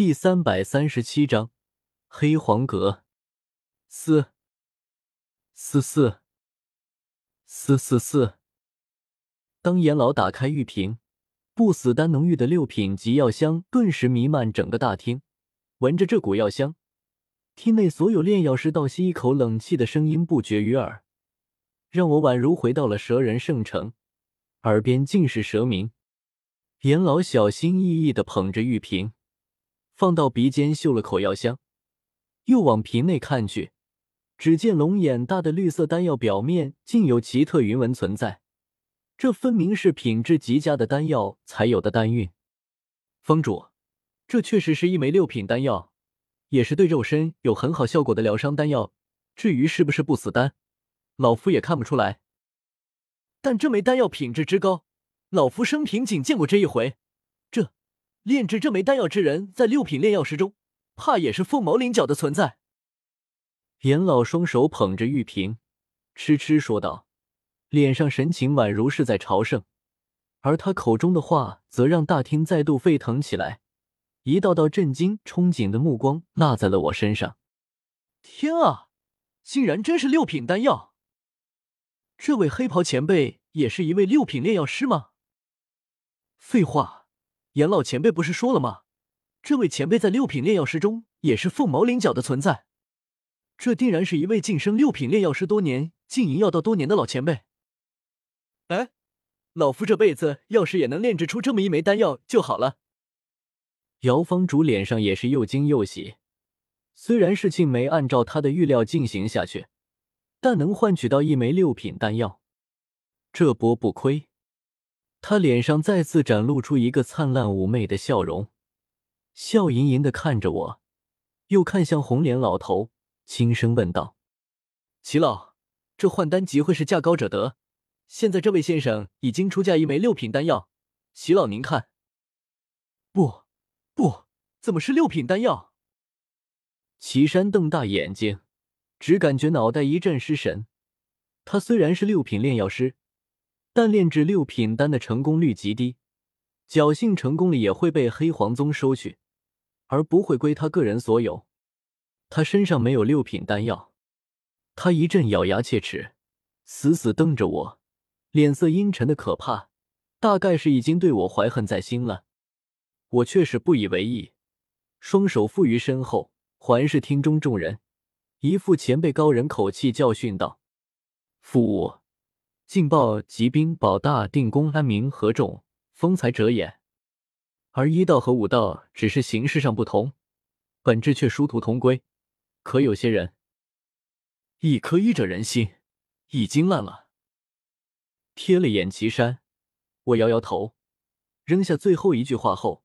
第三百三十七章黑黄阁。四四四四四四。当严老打开玉瓶，不死丹浓郁的六品级药香顿时弥漫整个大厅。闻着这股药香，厅内所有炼药师倒吸一口冷气的声音不绝于耳，让我宛如回到了蛇人圣城，耳边尽是蛇鸣。严老小心翼翼的捧着玉瓶。放到鼻尖嗅了口药香，又往瓶内看去，只见龙眼大的绿色丹药表面竟有奇特云纹存在，这分明是品质极佳的丹药才有的丹韵。峰主，这确实是一枚六品丹药，也是对肉身有很好效果的疗伤丹药。至于是不是不死丹，老夫也看不出来。但这枚丹药品质之高，老夫生平仅见过这一回。炼制这枚丹药之人，在六品炼药师中，怕也是凤毛麟角的存在。严老双手捧着玉瓶，痴痴说道，脸上神情宛如是在朝圣，而他口中的话，则让大厅再度沸腾起来，一道道震惊、憧憬的目光落在了我身上。天啊，竟然真是六品丹药！这位黑袍前辈也是一位六品炼药师吗？废话。严老前辈不是说了吗？这位前辈在六品炼药师中也是凤毛麟角的存在。这定然是一位晋升六品炼药师多年、经营药道多年的老前辈。哎，老夫这辈子要是也能炼制出这么一枚丹药就好了。姚方主脸上也是又惊又喜。虽然事情没按照他的预料进行下去，但能换取到一枚六品丹药，这波不亏。他脸上再次展露出一个灿烂妩媚的笑容，笑盈盈的看着我，又看向红脸老头，轻声问道：“齐老，这换丹即会是价高者得。现在这位先生已经出价一枚六品丹药，齐老您看。”“不，不，怎么是六品丹药？”齐山瞪大眼睛，只感觉脑袋一阵失神。他虽然是六品炼药师。但炼制六品丹的成功率极低，侥幸成功了也会被黑黄宗收去，而不会归他个人所有。他身上没有六品丹药。他一阵咬牙切齿，死死瞪着我，脸色阴沉的可怕，大概是已经对我怀恨在心了。我却是不以为意，双手负于身后，环视厅中众人，一副前辈高人口气教训道：“父我。”劲爆疾兵保大定公安民合众风采者也，而一道和五道只是形式上不同，本质却殊途同归。可有些人，一颗医者仁心，已经烂了。瞥了眼岐山，我摇摇头，扔下最后一句话后，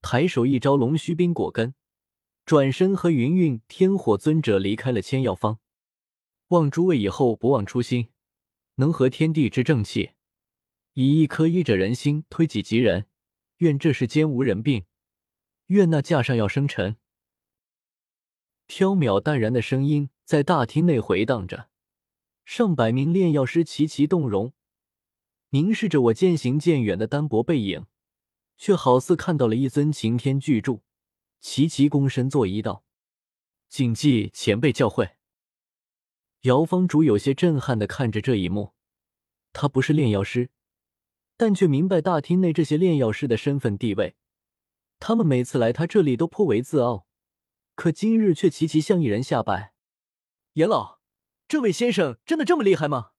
抬手一招龙须冰果根，转身和云韵天火尊者离开了千药方。望诸位以后不忘初心。能合天地之正气，以一颗医者仁心推己及人，愿这世间无人病，愿那架上药生尘。飘渺淡然的声音在大厅内回荡着，上百名炼药师齐齐动容，凝视着我渐行渐远的单薄背影，却好似看到了一尊擎天巨柱，齐齐躬身作揖道：“谨记前辈教诲。”姚方主有些震撼的看着这一幕，他不是炼药师，但却明白大厅内这些炼药师的身份地位。他们每次来他这里都颇为自傲，可今日却齐齐向一人下拜。严老，这位先生真的这么厉害吗？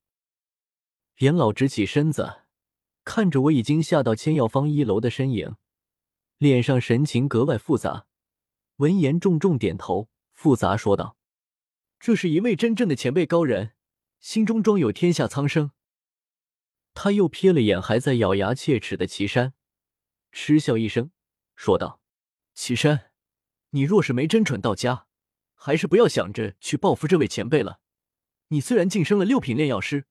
严老直起身子，看着我已经下到千药方一楼的身影，脸上神情格外复杂。闻言，重重点头，复杂说道。这是一位真正的前辈高人，心中装有天下苍生。他又瞥了眼还在咬牙切齿的岐山，嗤笑一声，说道：“岐山，你若是没真蠢到家，还是不要想着去报复这位前辈了。你虽然晋升了六品炼药师，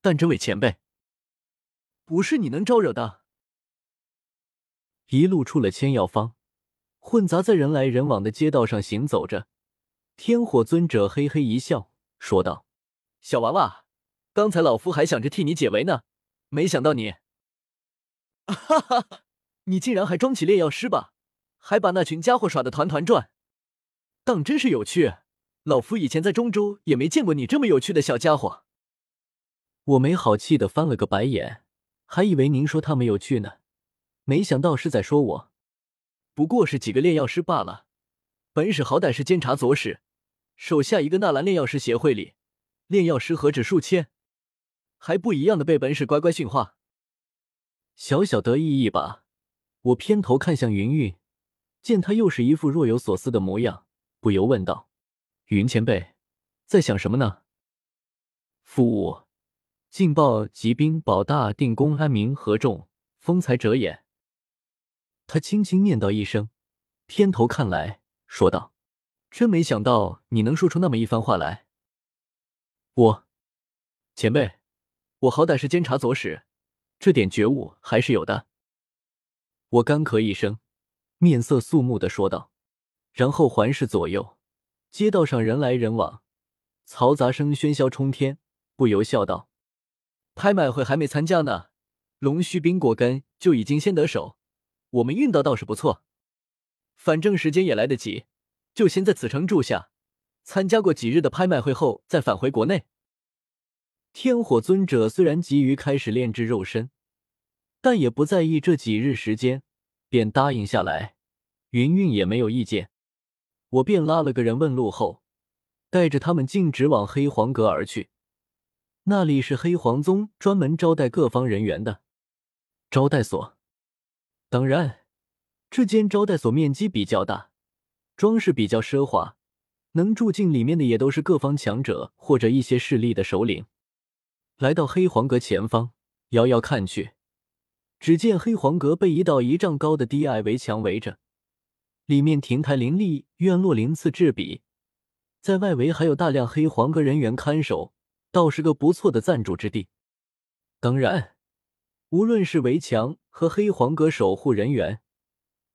但这位前辈不是你能招惹的。”一路出了千药方，混杂在人来人往的街道上行走着。天火尊者嘿嘿一笑，说道：“小娃娃，刚才老夫还想着替你解围呢，没想到你……哈哈，你竟然还装起炼药师吧？还把那群家伙耍得团团转，当真是有趣。老夫以前在中州也没见过你这么有趣的小家伙。我没好气的翻了个白眼，还以为您说他们有趣呢，没想到是在说我。不过是几个炼药师罢了，本使好歹是监察左使，手下一个纳兰炼药师协会里，炼药师何止数千，还不一样的被本使乖乖训话。小小得意一把，我偏头看向云云，见他又是一副若有所思的模样，不由问道。云前辈，在想什么呢？副武，劲爆疾兵保大定公安民合众风采者也。他轻轻念叨一声，偏头看来，说道：“真没想到你能说出那么一番话来。”我，前辈，我好歹是监察左使，这点觉悟还是有的。我干咳一声，面色肃穆的说道，然后环视左右。街道上人来人往，嘈杂声喧嚣冲天，不由笑道：“拍卖会还没参加呢，龙须冰果根就已经先得手，我们运道倒是不错。反正时间也来得及，就先在此城住下，参加过几日的拍卖会后再返回国内。”天火尊者虽然急于开始炼制肉身，但也不在意这几日时间，便答应下来。云云也没有意见。我便拉了个人问路后，带着他们径直往黑黄阁而去。那里是黑黄宗专门招待各方人员的招待所。当然，这间招待所面积比较大，装饰比较奢华，能住进里面的也都是各方强者或者一些势力的首领。来到黑黄阁前方，遥遥看去，只见黑黄阁被一道一丈高的低矮围墙围着。里面亭台林立，院落鳞次栉比，在外围还有大量黑黄阁人员看守，倒是个不错的暂住之地。当然，无论是围墙和黑黄阁守护人员，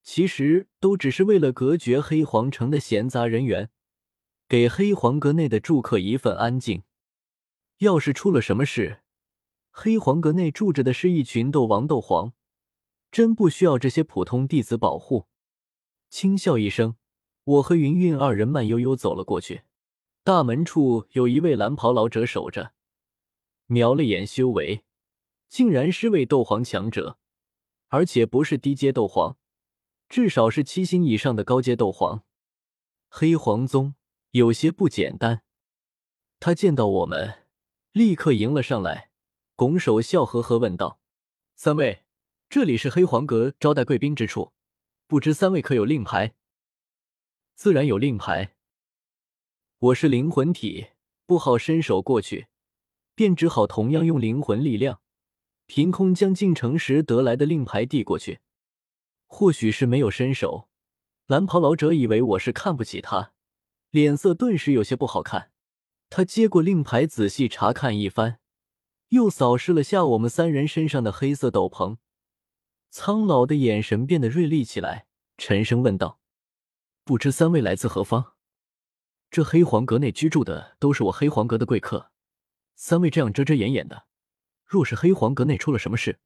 其实都只是为了隔绝黑皇城的闲杂人员，给黑黄阁内的住客一份安静。要是出了什么事，黑黄阁内住着的是一群斗王、斗皇，真不需要这些普通弟子保护。轻笑一声，我和云云二人慢悠悠走了过去。大门处有一位蓝袍老者守着，瞄了眼修为，竟然是位斗皇强者，而且不是低阶斗皇，至少是七星以上的高阶斗皇。黑皇宗有些不简单。他见到我们，立刻迎了上来，拱手笑呵呵问道：“三位，这里是黑皇阁招待贵宾之处。”不知三位可有令牌？自然有令牌。我是灵魂体，不好伸手过去，便只好同样用灵魂力量，凭空将进城时得来的令牌递过去。或许是没有伸手，蓝袍老者以为我是看不起他，脸色顿时有些不好看。他接过令牌，仔细查看一番，又扫视了下我们三人身上的黑色斗篷。苍老的眼神变得锐利起来，沉声问道：“不知三位来自何方？这黑黄阁内居住的都是我黑黄阁的贵客，三位这样遮遮掩掩的，若是黑黄阁内出了什么事，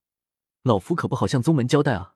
老夫可不好向宗门交代啊！”